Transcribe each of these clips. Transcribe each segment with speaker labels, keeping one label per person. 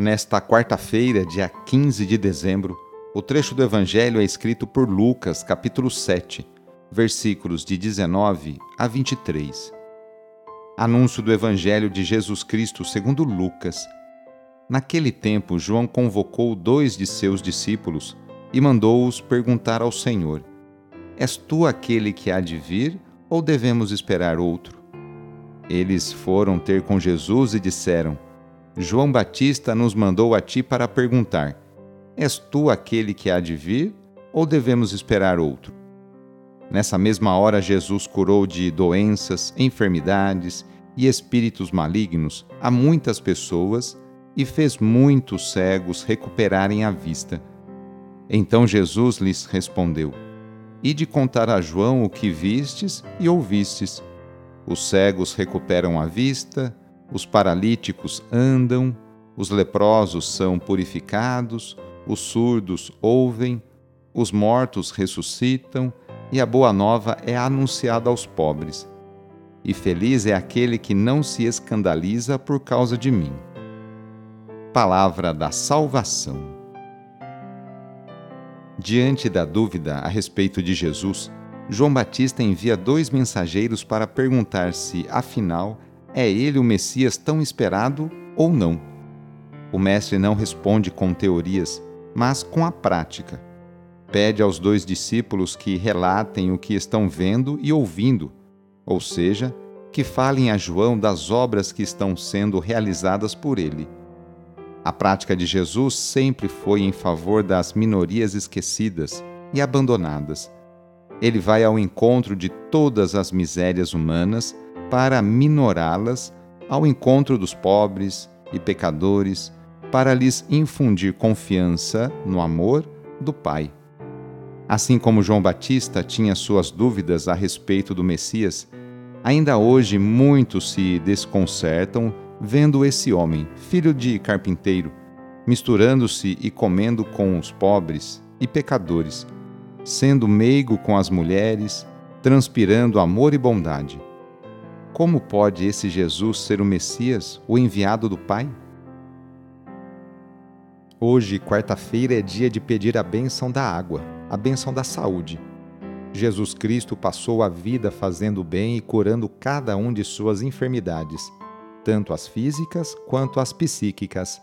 Speaker 1: Nesta quarta-feira, dia 15 de dezembro, o trecho do Evangelho é escrito por Lucas, capítulo 7, versículos de 19 a 23. Anúncio do Evangelho de Jesus Cristo segundo Lucas. Naquele tempo, João convocou dois de seus discípulos e mandou-os perguntar ao Senhor: És tu aquele que há de vir, ou devemos esperar outro? Eles foram ter com Jesus e disseram: João Batista nos mandou a ti para perguntar: És tu aquele que há de vir, ou devemos esperar outro? Nessa mesma hora, Jesus curou de doenças, enfermidades e espíritos malignos a muitas pessoas e fez muitos cegos recuperarem a vista. Então Jesus lhes respondeu: e de contar a João o que vistes e ouvistes. Os cegos recuperam a vista, os paralíticos andam, os leprosos são purificados, os surdos ouvem, os mortos ressuscitam, e a boa nova é anunciada aos pobres. E feliz é aquele que não se escandaliza por causa de mim. Palavra da Salvação. Diante da dúvida a respeito de Jesus, João Batista envia dois mensageiros para perguntar se, afinal, é ele o Messias tão esperado ou não. O Mestre não responde com teorias, mas com a prática. Pede aos dois discípulos que relatem o que estão vendo e ouvindo, ou seja, que falem a João das obras que estão sendo realizadas por ele. A prática de Jesus sempre foi em favor das minorias esquecidas e abandonadas. Ele vai ao encontro de todas as misérias humanas para minorá-las, ao encontro dos pobres e pecadores, para lhes infundir confiança no amor do Pai. Assim como João Batista tinha suas dúvidas a respeito do Messias, ainda hoje muitos se desconcertam vendo esse homem, filho de carpinteiro, misturando-se e comendo com os pobres e pecadores, sendo meigo com as mulheres, transpirando amor e bondade. Como pode esse Jesus ser o Messias, o enviado do Pai? Hoje, quarta-feira, é dia de pedir a bênção da água, a bênção da saúde. Jesus Cristo passou a vida fazendo bem e curando cada um de suas enfermidades tanto as físicas quanto as psíquicas.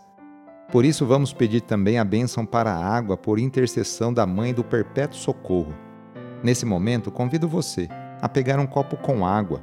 Speaker 1: Por isso, vamos pedir também a bênção para a água por intercessão da Mãe do Perpétuo Socorro. Nesse momento, convido você a pegar um copo com água,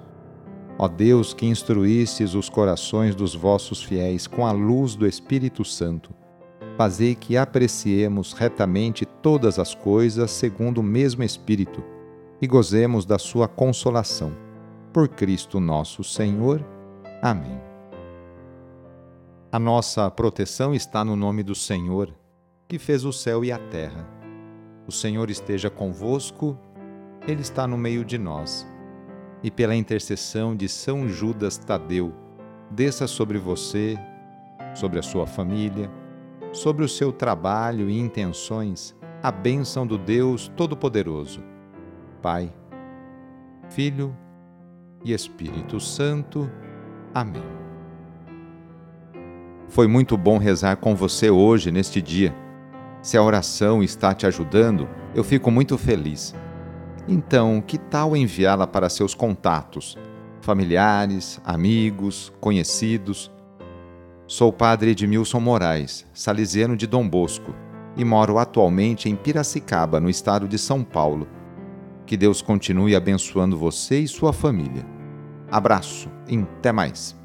Speaker 1: Ó Deus, que instruístes os corações dos vossos fiéis com a luz do Espírito Santo, fazei que apreciemos retamente todas as coisas segundo o mesmo Espírito e gozemos da sua consolação. Por Cristo nosso Senhor. Amém. A nossa proteção está no nome do Senhor, que fez o céu e a terra. O Senhor esteja convosco, Ele está no meio de nós. E pela intercessão de São Judas Tadeu, desça sobre você, sobre a sua família, sobre o seu trabalho e intenções a bênção do Deus Todo-Poderoso, Pai, Filho e Espírito Santo. Amém. Foi muito bom rezar com você hoje, neste dia. Se a oração está te ajudando, eu fico muito feliz. Então, que tal enviá-la para seus contatos, familiares, amigos, conhecidos? Sou padre Edmilson Moraes, salesiano de Dom Bosco, e moro atualmente em Piracicaba, no estado de São Paulo. Que Deus continue abençoando você e sua família. Abraço e até mais.